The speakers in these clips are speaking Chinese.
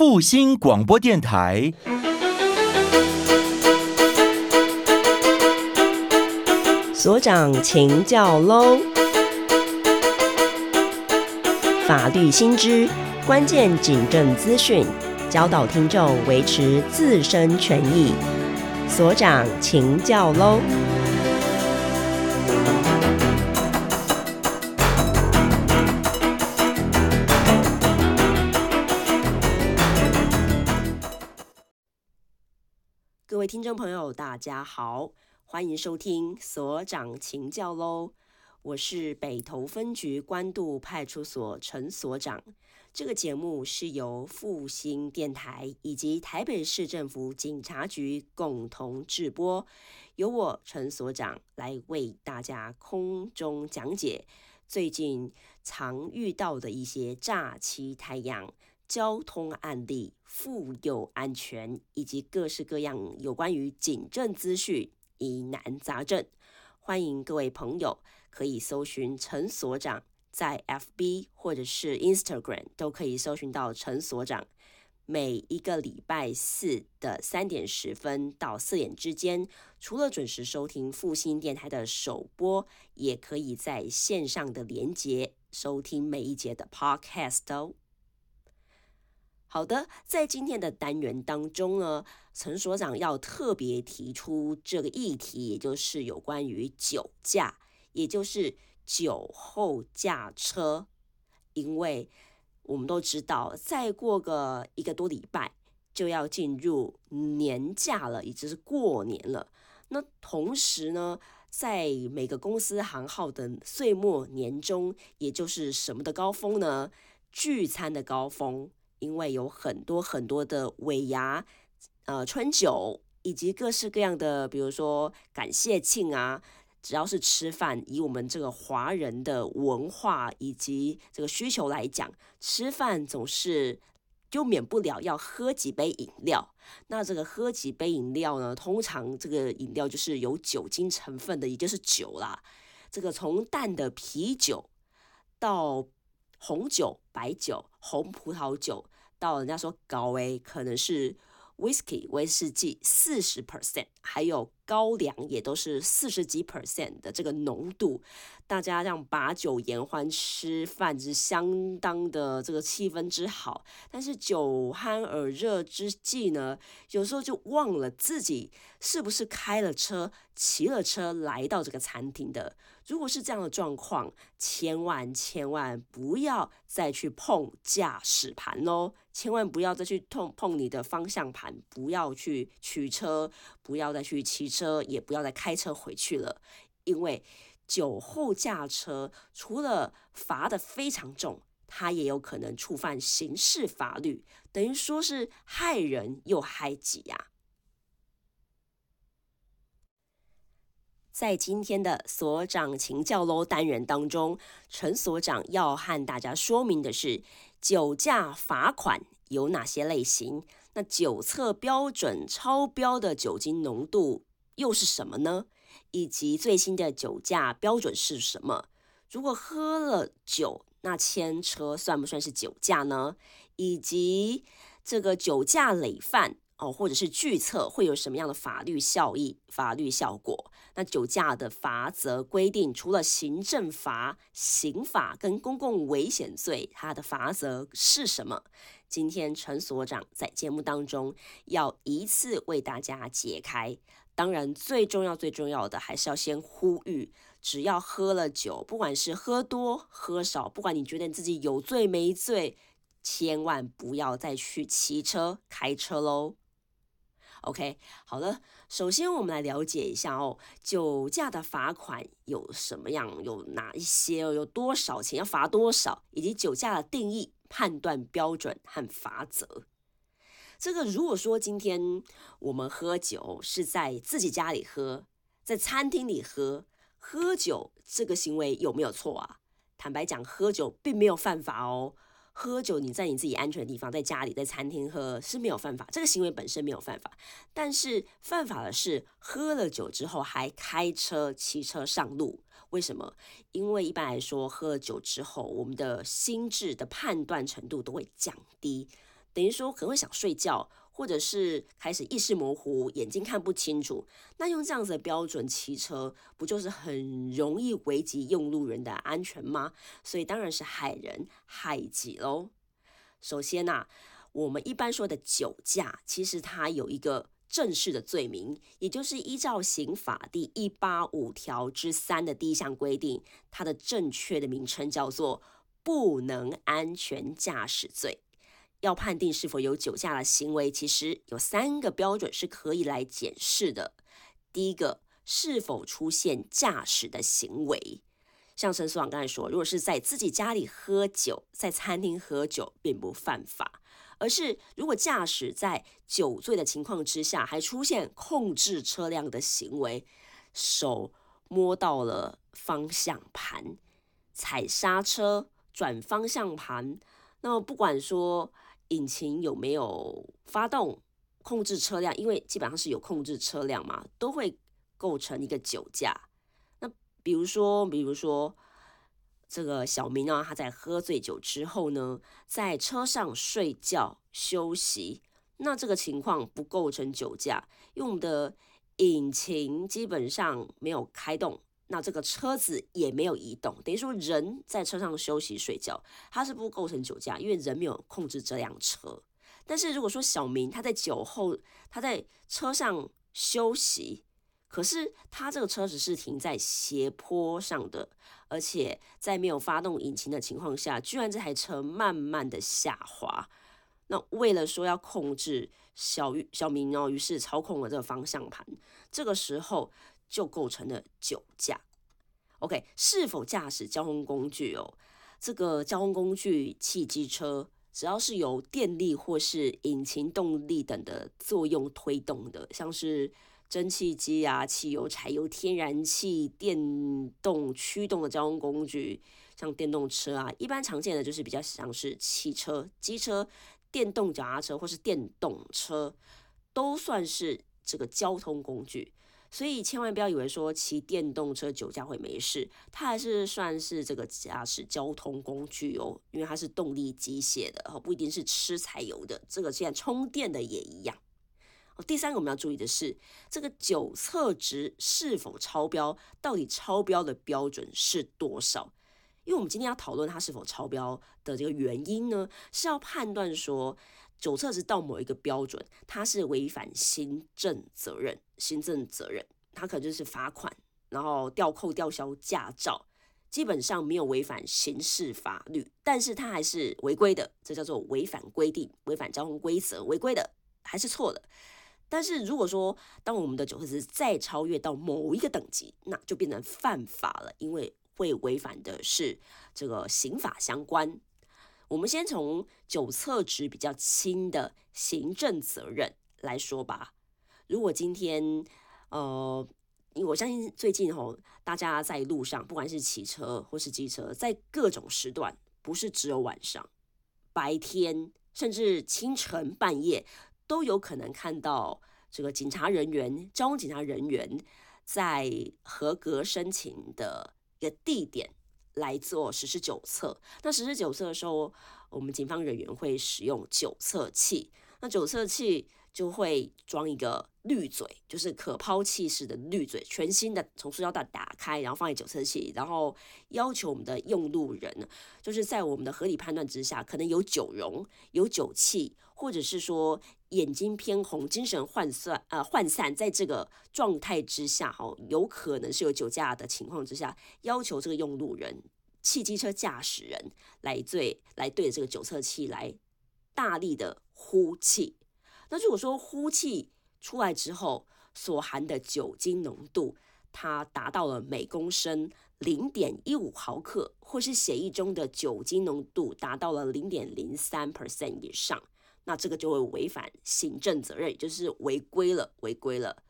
复兴广播电台。所长，请教喽！法律新知，关键警政资讯，教导听众维持自身权益。所长，请教喽！听众朋友，大家好。欢迎收听所长请教喽，我是北投分局关渡派出所陈所长。这个节目是由复兴电台以及台北市政府警察局共同制播，由我陈所长来为大家空中讲解最近常遇到的一些诈欺太阳交通案例、妇幼安全以及各式各样有关于警政资讯。疑难杂症，欢迎各位朋友可以搜寻陈所长，在 FB 或者是 Instagram 都可以搜寻到陈所长。每一个礼拜四的三点十分到四点之间，除了准时收听复兴电台的首播，也可以在线上的连接收听每一节的 Podcast 哦。好的，在今天的单元当中呢，陈所长要特别提出这个议题，也就是有关于酒驾，也就是酒后驾车。因为我们都知道，再过个一个多礼拜就要进入年假了，也就是过年了。那同时呢，在每个公司行号的岁末年终，也就是什么的高峰呢？聚餐的高峰。因为有很多很多的尾牙、呃春酒，以及各式各样的，比如说感谢庆啊，只要是吃饭，以我们这个华人的文化以及这个需求来讲，吃饭总是就免不了要喝几杯饮料。那这个喝几杯饮料呢，通常这个饮料就是有酒精成分的，也就是酒啦。这个从淡的啤酒到红酒、白酒、红葡萄酒，到人家说高威可能是 whisky 威士忌四十 percent，还有高粱也都是四十几 percent 的这个浓度。大家这样把酒言欢，吃饭是相当的这个气氛之好。但是酒酣耳热之际呢，有时候就忘了自己是不是开了车、骑了车来到这个餐厅的。如果是这样的状况，千万千万不要再去碰驾驶盘喽！千万不要再去碰碰你的方向盘，不要去取车，不要再去骑车，车也不要再开车回去了。因为酒后驾车除了罚的非常重，他也有可能触犯刑事法律，等于说是害人又害己呀。在今天的所长请教喽单元当中，陈所长要和大家说明的是酒驾罚款有哪些类型？那酒测标准超标的酒精浓度又是什么呢？以及最新的酒驾标准是什么？如果喝了酒，那牵车算不算是酒驾呢？以及这个酒驾累犯。哦，或者是拒测会有什么样的法律效益、法律效果？那酒驾的罚则规定，除了行政罚、刑法跟公共危险罪，它的罚则是什么？今天陈所长在节目当中要一次为大家解开。当然，最重要、最重要的还是要先呼吁：只要喝了酒，不管是喝多喝少，不管你觉得你自己有醉没醉，千万不要再去骑车、开车喽。OK，好了，首先我们来了解一下哦，酒驾的罚款有什么样？有哪一些？有多少钱？要罚多少？以及酒驾的定义、判断标准和罚则。这个如果说今天我们喝酒是在自己家里喝，在餐厅里喝，喝酒这个行为有没有错啊？坦白讲，喝酒并没有犯法哦。喝酒，你在你自己安全的地方，在家里，在餐厅喝是没有犯法，这个行为本身没有犯法。但是犯法的是喝了酒之后还开车、骑车上路。为什么？因为一般来说，喝了酒之后，我们的心智的判断程度都会降低。等于说可能会想睡觉，或者是开始意识模糊，眼睛看不清楚。那用这样子的标准骑车，不就是很容易危及用路人的安全吗？所以当然是害人害己喽。首先呐，我们一般说的酒驾，其实它有一个。正式的罪名，也就是依照刑法第一八五条之三的第一项规定，它的正确的名称叫做不能安全驾驶罪。要判定是否有酒驾的行为，其实有三个标准是可以来检视的。第一个，是否出现驾驶的行为，像陈所长刚才说，如果是在自己家里喝酒，在餐厅喝酒，并不犯法。而是，如果驾驶在酒醉的情况之下，还出现控制车辆的行为，手摸到了方向盘，踩刹车、转方向盘，那么不管说引擎有没有发动，控制车辆，因为基本上是有控制车辆嘛，都会构成一个酒驾。那比如说，比如说。这个小明呢，他在喝醉酒之后呢，在车上睡觉休息，那这个情况不构成酒驾，用的引擎基本上没有开动，那这个车子也没有移动，等于说人在车上休息睡觉，他是不构成酒驾，因为人没有控制这辆车。但是如果说小明他在酒后，他在车上休息。可是他这个车子是停在斜坡上的，而且在没有发动引擎的情况下，居然这台车慢慢的下滑。那为了说要控制小小明哦，于是操控了这个方向盘，这个时候就构成了酒驾。OK，是否驾驶交通工具哦？这个交通工具，汽机车，只要是由电力或是引擎动力等的作用推动的，像是。蒸汽机啊，汽油、柴油、天然气、电动驱动的交通工具，像电动车啊，一般常见的就是比较像是汽车、机车、电动脚踏车或是电动车，都算是这个交通工具。所以千万不要以为说骑电动车酒驾会没事，它还是算是这个驾驶交通工具哦，因为它是动力机械的，不一定是吃柴油的，这个现在充电的也一样。第三个我们要注意的是，这个酒测值是否超标，到底超标的标准是多少？因为我们今天要讨论它是否超标的这个原因呢，是要判断说酒测值到某一个标准，它是违反行政责任，行政责任，它可能就是罚款，然后吊扣、吊销驾照，基本上没有违反刑事法律，但是它还是违规的，这叫做违反规定、违反交通规则，违规的还是错的。但是如果说，当我们的酒测值再超越到某一个等级，那就变成犯法了，因为会违反的是这个刑法相关。我们先从酒测值比较轻的行政责任来说吧。如果今天，呃，我相信最近吼，大家在路上，不管是骑车或是机车，在各种时段，不是只有晚上，白天甚至清晨半夜。都有可能看到这个警察人员、交通警察人员在合格申请的一个地点来做实施酒测。那实施酒测的时候，我们警方人员会使用酒测器。那酒测器就会装一个滤嘴，就是可抛弃式的滤嘴，全新的，从塑胶袋打开，然后放在酒测器，然后要求我们的用路人，就是在我们的合理判断之下，可能有酒容、有酒气，或者是说眼睛偏红、精神涣散呃涣散，在这个状态之下，哈，有可能是有酒驾的情况之下，要求这个用路人、汽机车驾驶人来对来对着这个酒测器来大力的呼气。那如果说呼气出来之后所含的酒精浓度，它达到了每公升零点一五毫克，或是血液中的酒精浓度达到了零点零三 percent 以上，那这个就会违反行政责任，也就是违规了，违规了。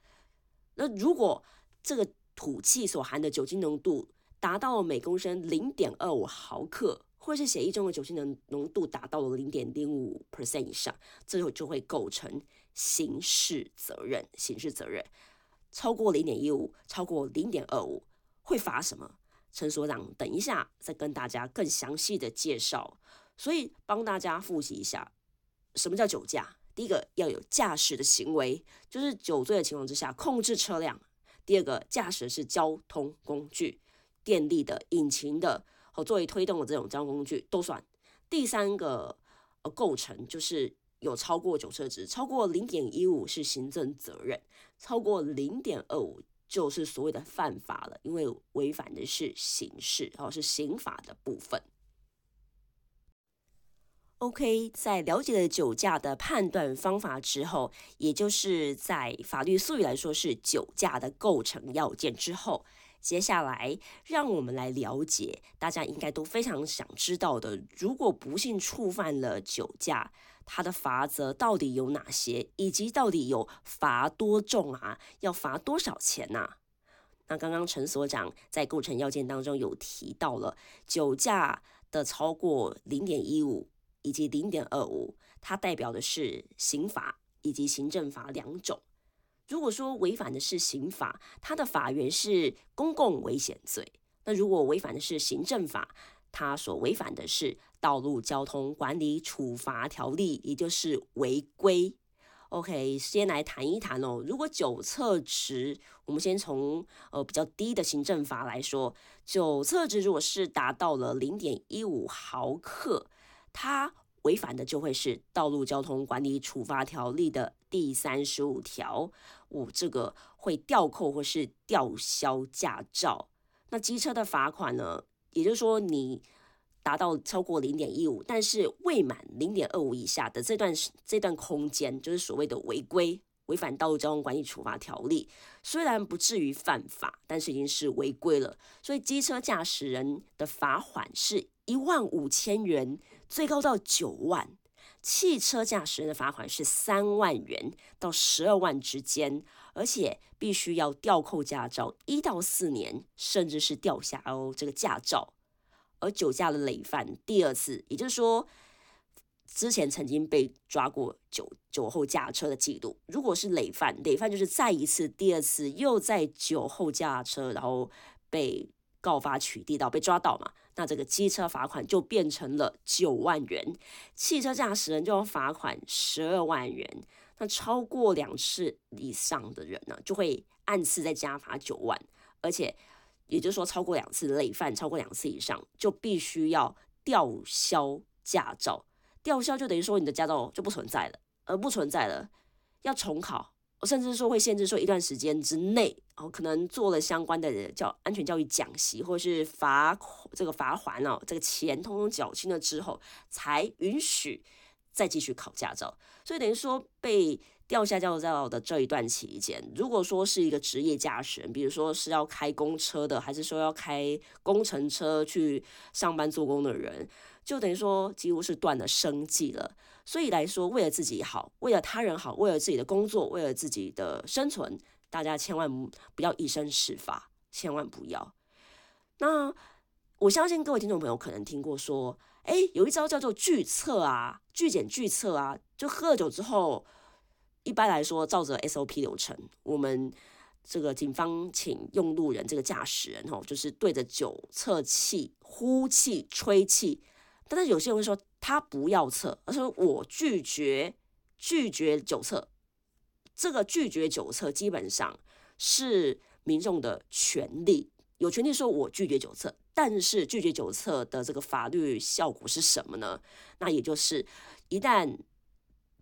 那如果这个吐气所含的酒精浓度达到了每公升零点二五毫克，或是血液中的酒精浓浓度达到了零点零五 percent 以上，这就就会构成刑事责任。刑事责任超过零点一五，超过零点二五，会罚什么？陈所长，等一下再跟大家更详细的介绍。所以帮大家复习一下，什么叫酒驾？第一个要有驾驶的行为，就是酒醉的情况之下控制车辆；第二个，驾驶的是交通工具，电力的、引擎的，和作为推动的这种交通工具都算；第三个呃构成就是有超过酒测值，超过零点一五是行政责任，超过零点二五就是所谓的犯法了，因为违反的是刑事，然后是刑法的部分。OK，在了解了酒驾的判断方法之后，也就是在法律术语来说是酒驾的构成要件之后，接下来让我们来了解大家应该都非常想知道的：如果不幸触犯了酒驾，它的罚则到底有哪些，以及到底有罚多重啊？要罚多少钱呐？那刚刚陈所长在构成要件当中有提到了酒驾的超过零点一五。以及零点二五，它代表的是刑法以及行政法两种。如果说违反的是刑法，它的法源是公共危险罪；那如果违反的是行政法，它所违反的是道路交通管理处罚条例，也就是违规。OK，先来谈一谈哦。如果酒测值，我们先从呃比较低的行政法来说，酒测值如果是达到了零点一五毫克。它违反的就会是《道路交通管理处罚条例》的第三十五条，我这个会吊扣或是吊销驾照。那机车的罚款呢？也就是说，你达到超过零点一五，但是未满零点二五以下的这段这段空间，就是所谓的违规，违反《道路交通管理处罚条例》。虽然不至于犯法，但是已经是违规了。所以机车驾驶人的罚款是一万五千元。最高到九万，汽车驾驶人的罚款是三万元到十二万之间，而且必须要吊扣驾照一到四年，甚至是吊销哦这个驾照。而酒驾的累犯第二次，也就是说之前曾经被抓过酒酒后驾车的记录，如果是累犯，累犯就是再一次、第二次又在酒后驾车，然后被告发取缔到被抓到嘛。那这个机车罚款就变成了九万元，汽车驾驶人就要罚款十二万元。那超过两次以上的人呢，就会按次再加罚九万。而且，也就是说，超过两次累犯，超过两次以上，就必须要吊销驾照。吊销就等于说你的驾照就不存在了，而不存在了，要重考。甚至说会限制说一段时间之内，哦，可能做了相关的教安全教育讲习，或者是罚这个罚款哦，这个钱通通缴清了之后，才允许再继续考驾照。所以等于说被吊下驾照的这一段期间，如果说是一个职业驾驶人，比如说是要开公车的，还是说要开工程车去上班做工的人，就等于说几乎是断了生计了。所以来说，为了自己好，为了他人好，为了自己的工作，为了自己的生存，大家千万不要以身试法，千万不要。那我相信各位听众朋友可能听过说，哎，有一招叫做拒测啊，拒检拒测啊，就喝了酒之后，一般来说照着 SOP 流程，我们这个警方请用路人这个驾驶人哦，就是对着酒测气呼气吹气。但是有些人会说他不要测，而说我拒绝拒绝酒测。这个拒绝酒测基本上是民众的权利，有权利说我拒绝酒测。但是拒绝酒测的这个法律效果是什么呢？那也就是一旦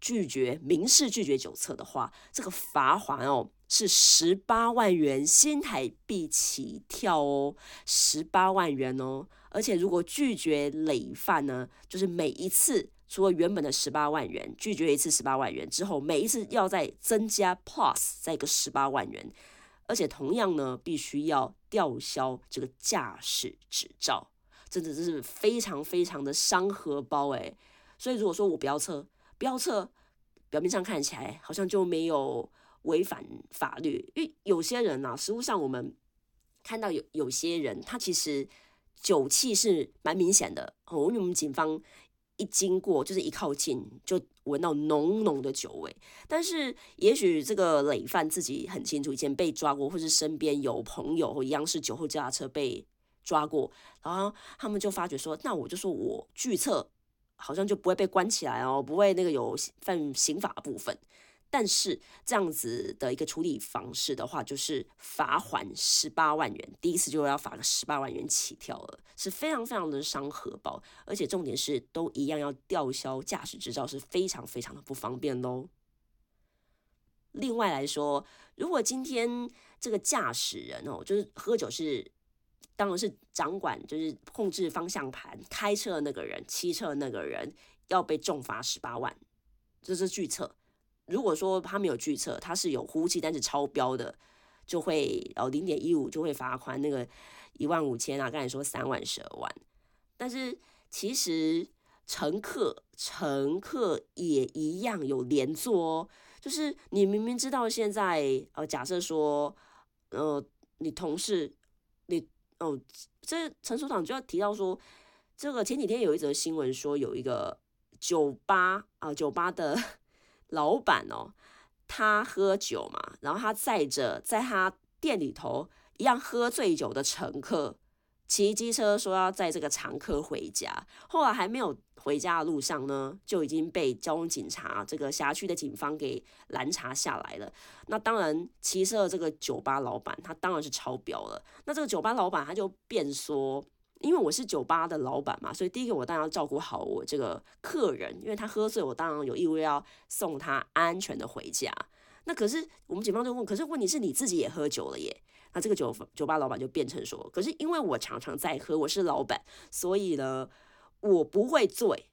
拒绝民事拒绝酒测的话，这个罚款哦是十八万元新台币起跳哦，十八万元哦。而且，如果拒绝累犯呢，就是每一次除了原本的十八万元拒绝一次十八万元之后，每一次要再增加 plus 再一个十八万元，而且同样呢，必须要吊销这个驾驶执照，真的是非常非常的伤荷包诶。所以如果说我不要测，不要测，表面上看起来好像就没有违反法律，因为有些人呢，实物上我们看到有有些人他其实。酒气是蛮明显的哦，因为我们警方一经过，就是一靠近就闻到浓浓的酒味。但是也许这个累犯自己很清楚，以前被抓过，或是身边有朋友一样是酒后驾车被抓过，然后他们就发觉说，那我就说我拒测，好像就不会被关起来哦，不会那个有犯刑法部分。但是这样子的一个处理方式的话，就是罚款十八万元，第一次就要罚个十八万元起跳了，是非常非常的伤荷包，而且重点是都一样要吊销驾驶执照，是非常非常的不方便喽。另外来说，如果今天这个驾驶人哦，就是喝酒是，当然是掌管就是控制方向盘开车的那个人，骑车的那个人要被重罚十八万，这是拒测。如果说他没有拒测，他是有呼气但是超标的，就会哦零点一五就会罚款那个一万五千啊，刚才说三万十二万。但是其实乘客乘客也一样有连坐哦，就是你明明知道现在呃假设说呃你同事你哦这陈所长就要提到说，这个前几天有一则新闻说有一个酒吧啊酒吧的。老板哦，他喝酒嘛，然后他载着在他店里头一样喝醉酒的乘客，骑机车说要载这个常客回家。后来还没有回家的路上呢，就已经被交通警察这个辖区的警方给拦查下来了。那当然，骑车的这个酒吧老板他当然是超标了。那这个酒吧老板他就辩说。因为我是酒吧的老板嘛，所以第一个我当然要照顾好我这个客人，因为他喝醉，我当然有义务要送他安全的回家。那可是我们警方就问，可是问题是你自己也喝酒了耶？那这个酒酒吧老板就变成说，可是因为我常常在喝，我是老板，所以呢，我不会醉，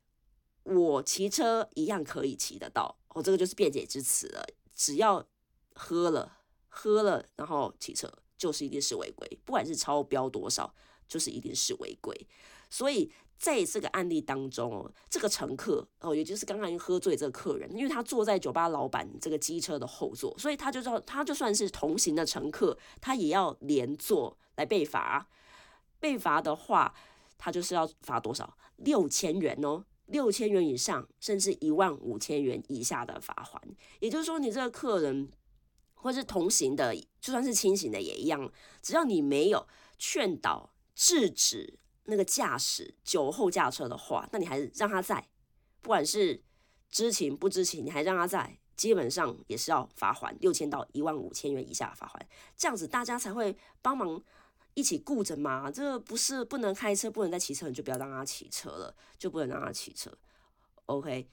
我骑车一样可以骑得到。哦，这个就是辩解之词了，只要喝了喝了，然后骑车就是一定是违规，不管是超标多少。就是一定是违规，所以在这个案例当中哦，这个乘客哦，也就是刚刚喝醉这个客人，因为他坐在酒吧老板这个机车的后座，所以他就知道，他就算是同行的乘客，他也要连坐来被罚。被罚的话，他就是要罚多少？六千元哦，六千元以上，甚至一万五千元以下的罚款。也就是说，你这个客人或是同行的，就算是清醒的也一样，只要你没有劝导。制止那个驾驶酒后驾车的话，那你还让他在，不管是知情不知情，你还让他在，基本上也是要罚款六千到一万五千元以下罚款，这样子大家才会帮忙一起顾着嘛。这个不是不能开车，不能再骑车，你就不要让他骑车了，就不能让他骑车。OK，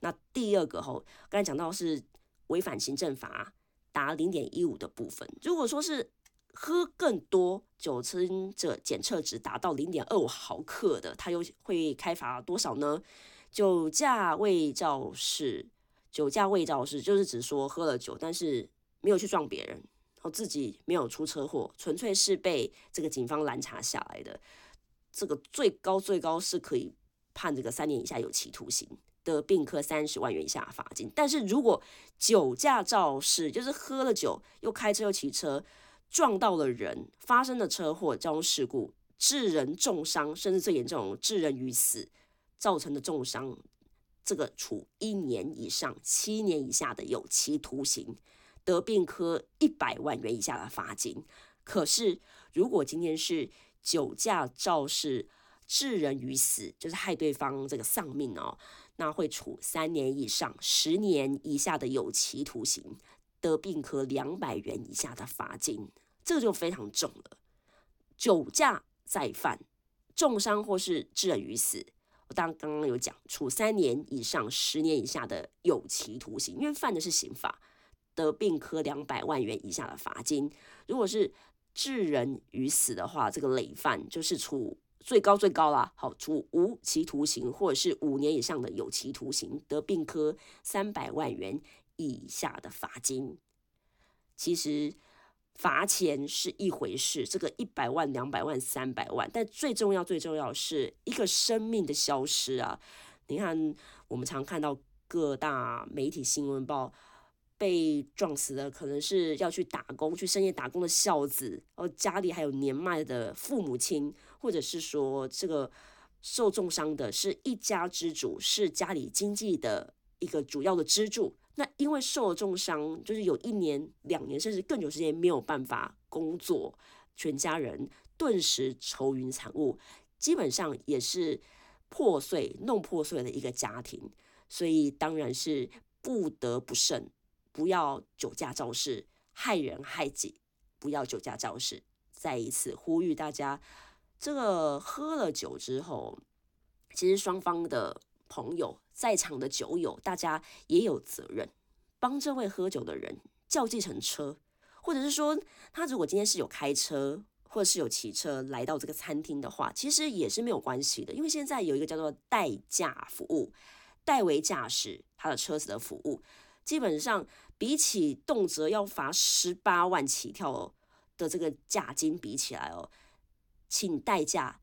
那第二个吼，刚才讲到是违反行政法达零点一五的部分，如果说是。喝更多酒精者检测值达到零点二五毫克的，他又会开罚多少呢？酒驾未肇事，酒驾未肇事就是指说喝了酒，但是没有去撞别人，然后自己没有出车祸，纯粹是被这个警方拦查下来的。这个最高最高是可以判这个三年以下有期徒刑的，并科三十万元以下罚金。但是如果酒驾肇事，就是喝了酒又开车又骑车。撞到了人，发生的车祸、交通事故，致人重伤，甚至最严重致人于死，造成的重伤，这个处一年以上七年以下的有期徒刑，得并科一百万元以下的罚金。可是，如果今天是酒驾肇事，致人于死，就是害对方这个丧命哦，那会处三年以上十年以下的有期徒刑，得并科两百元以下的罚金。这个就非常重了，酒驾再犯，重伤或是致人于死，我当刚刚有讲，处三年以上十年以下的有期徒刑，因为犯的是刑法，得并科两百万元以下的罚金。如果是致人于死的话，这个累犯就是处最高最高啦，好，处无期徒刑或者是五年以上的有期徒刑，得并科三百万元以下的罚金。其实。罚钱是一回事，这个一百万、两百万、三百万，但最重要、最重要是一个生命的消失啊！你看，我们常看到各大媒体新闻报被撞死的，可能是要去打工、去深夜打工的孝子，哦，家里还有年迈的父母亲，或者是说这个受重伤的是一家之主，是家里经济的一个主要的支柱。那因为受了重伤，就是有一年、两年，甚至更久时间没有办法工作，全家人顿时愁云惨雾，基本上也是破碎、弄破碎的一个家庭，所以当然是不得不慎，不要酒驾肇事，害人害己，不要酒驾肇事。再一次呼吁大家，这个喝了酒之后，其实双方的朋友在场的酒友，大家也有责任帮这位喝酒的人叫计程车，或者是说他如果今天是有开车或者是有骑车来到这个餐厅的话，其实也是没有关系的，因为现在有一个叫做代驾服务、代为驾驶他的车子的服务，基本上比起动辄要罚十八万起跳哦。的这个价金比起来哦，请代驾，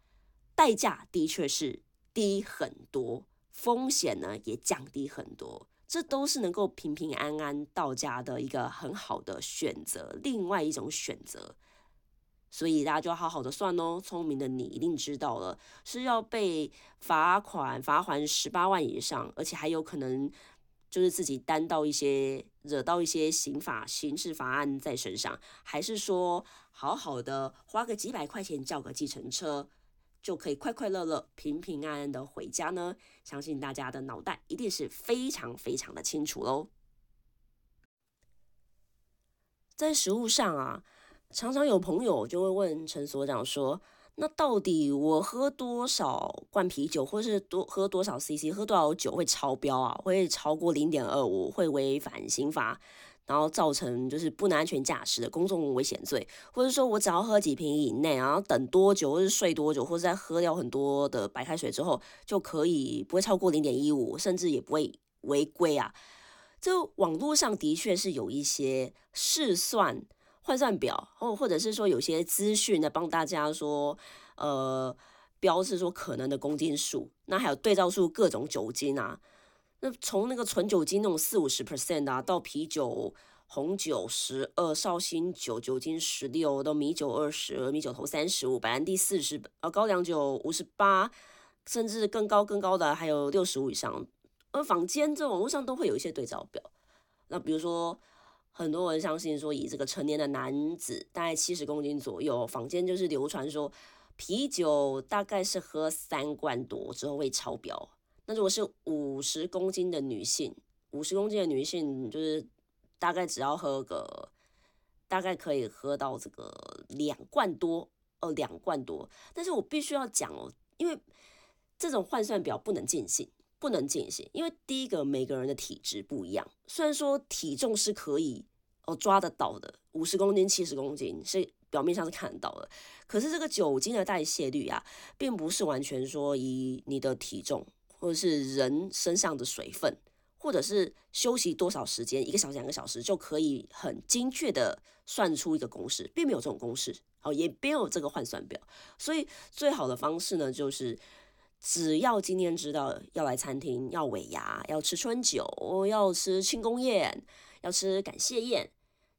代价的确是低很多，风险呢也降低很多，这都是能够平平安安到家的一个很好的选择，另外一种选择。所以大家就好好的算哦，聪明的你一定知道了，是要被罚款罚还十八万以上，而且还有可能。就是自己担到一些惹到一些刑法刑事法案在身上，还是说好好的花个几百块钱叫个计程车，就可以快快乐乐、平平安安的回家呢？相信大家的脑袋一定是非常非常的清楚喽。在食物上啊，常常有朋友就会问陈所长说。那到底我喝多少罐啤酒，或是多喝多少 CC，喝多少酒会超标啊？会超过零点二五，会违反刑法，然后造成就是不能安全驾驶的公众危险罪，或者说我只要喝几瓶以内，然后等多久，或是睡多久，或者在喝掉很多的白开水之后，就可以不会超过零点一五，甚至也不会违规啊？这网络上的确是有一些试算。换算表，或或者是说有些资讯呢，帮大家说，呃，标示说可能的公斤数，那还有对照出各种酒精啊，那从那个纯酒精那种四五十 percent 啊，到啤酒、红酒十二、绍兴酒酒精十六，到米酒二十、米酒头三十五、白兰地四十，呃，高粱酒五十八，甚至更高更高的还有六十五以上，而坊间这网络上都会有一些对照表，那比如说。很多人相信说，以这个成年的男子大概七十公斤左右，坊间就是流传说，啤酒大概是喝三罐多之后会超标。那如果是五十公斤的女性，五十公斤的女性就是大概只要喝个，大概可以喝到这个两罐多，呃，两罐多。但是我必须要讲哦，因为这种换算表不能尽信。不能进行，因为第一个每个人的体质不一样。虽然说体重是可以哦抓得到的，五十公斤、七十公斤是表面上是看得到的，可是这个酒精的代谢率啊，并不是完全说以你的体重或者是人身上的水分，或者是休息多少时间，一个小时、两个小时就可以很精确的算出一个公式，并没有这种公式，哦，也没有这个换算表。所以最好的方式呢，就是。只要今天知道要来餐厅，要尾牙，要吃春酒，要吃庆功宴，要吃感谢宴，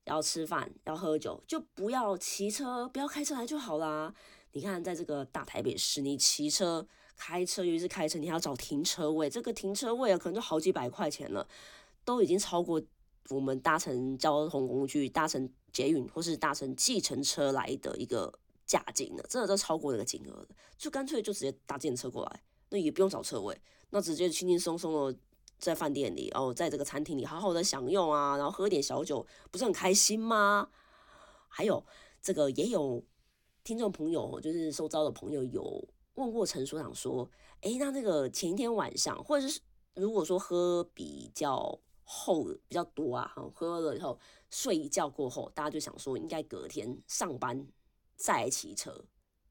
要吃饭，要喝酒，就不要骑车，不要开车来就好啦。你看，在这个大台北市，你骑车、开车，尤其是开车，你还要找停车位，这个停车位啊，可能就好几百块钱了，都已经超过我们搭乘交通工具、搭乘捷运或是搭乘计程车来的一个。价金了，真的都超过那个金额了，就干脆就直接搭电车过来，那也不用找车位，那直接轻轻松松的在饭店里，哦，在这个餐厅里好好的享用啊，然后喝点小酒，不是很开心吗？还有这个也有听众朋友，就是收招的朋友有问过陈所长说，诶，那那个前一天晚上，或者是如果说喝比较厚比较多啊，喝了以后睡一觉过后，大家就想说应该隔天上班。再骑车，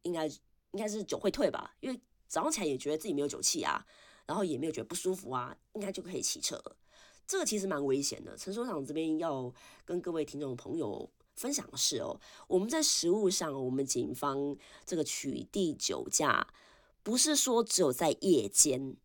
应该应该是酒会退吧，因为早上起来也觉得自己没有酒气啊，然后也没有觉得不舒服啊，应该就可以骑车。这个其实蛮危险的。陈所长这边要跟各位听众朋友分享的是哦，我们在食物上，我们警方这个取缔酒驾，不是说只有在夜间，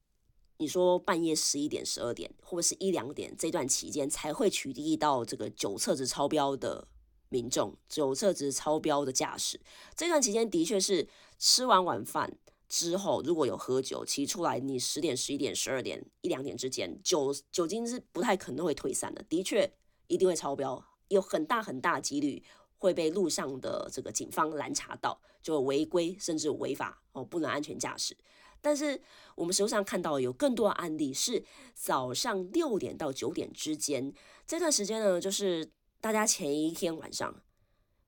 你说半夜十一点、十二点，或者是一两点这段期间才会取缔到这个酒测值超标的。民众酒测值超标的驾驶，这段期间的确是吃完晚饭之后，如果有喝酒骑出来，你十点、十一点、十二点、一两点之间，酒酒精是不太可能会退散的，的确一定会超标，有很大很大几率会被路上的这个警方拦查到，就违规甚至违法哦，不能安全驾驶。但是我们实际上看到有更多的案例是早上六点到九点之间这段时间呢，就是大家前一天晚上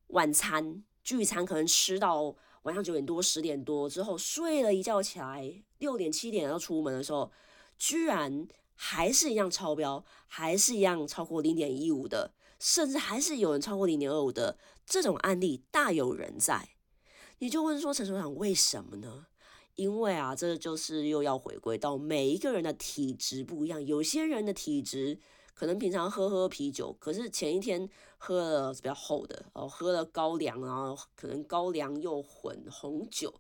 晚餐聚餐可能吃到晚上九点多十点多之后睡了一觉起来，六点七点要出门的时候，居然还是一样超标，还是一样超过零点一五的，甚至还是有人超过零点二五的这种案例大有人在。你就问说陈所长为什么呢？因为啊，这就是又要回归到每一个人的体质不一样。有些人的体质可能平常喝喝啤酒，可是前一天喝了比较厚的哦，喝了高粱啊，可能高粱又混红酒，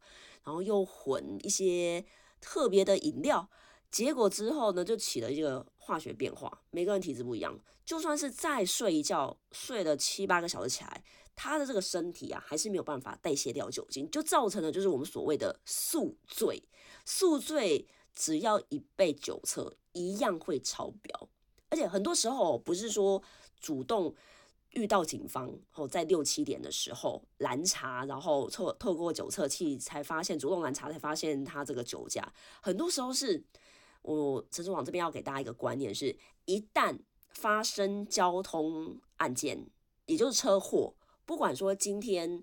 然后又混一些特别的饮料，结果之后呢，就起了一个化学变化。每个人体质不一样，就算是再睡一觉，睡了七八个小时起来。他的这个身体啊，还是没有办法代谢掉酒精，就造成了就是我们所谓的宿醉。宿醉只要一被酒测，一样会超标。而且很多时候不是说主动遇到警方后，在六七点的时候拦查，然后透透过酒测器才发现主动拦查才发现他这个酒驾。很多时候是我陈志网这边要给大家一个观念是：一旦发生交通案件，也就是车祸。不管说今天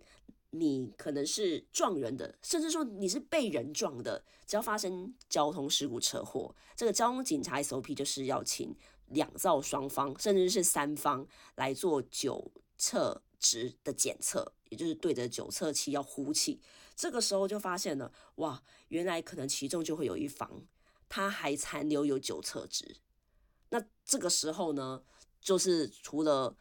你可能是撞人的，甚至说你是被人撞的，只要发生交通事故车祸，这个交通警察 SOP 就是要请两造双方，甚至是三方来做酒测值的检测，也就是对着酒测器要呼气。这个时候就发现了，哇，原来可能其中就会有一方它还残留有酒测值。那这个时候呢，就是除了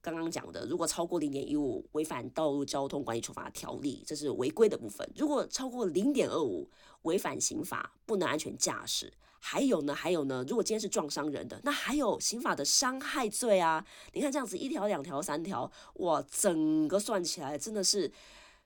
刚刚讲的，如果超过零点一五，违反道路交通管理处罚条例，这是违规的部分；如果超过零点二五，违反刑法，不能安全驾驶。还有呢，还有呢，如果今天是撞伤人的，那还有刑法的伤害罪啊！你看这样子，一条、两条、三条，哇，整个算起来真的是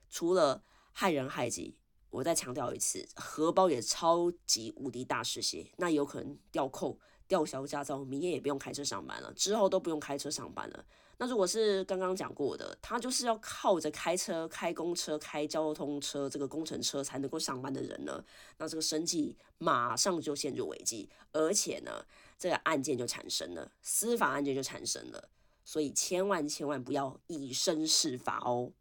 除了害人害己，我再强调一次，荷包也超级无敌大失血，那有可能吊扣、吊销驾照，明天也不用开车上班了，之后都不用开车上班了。那如果是刚刚讲过的，他就是要靠着开车、开公车、开交通车这个工程车才能够上班的人呢，那这个生计马上就陷入危机，而且呢，这个案件就产生了，司法案件就产生了，所以千万千万不要以身试法哦。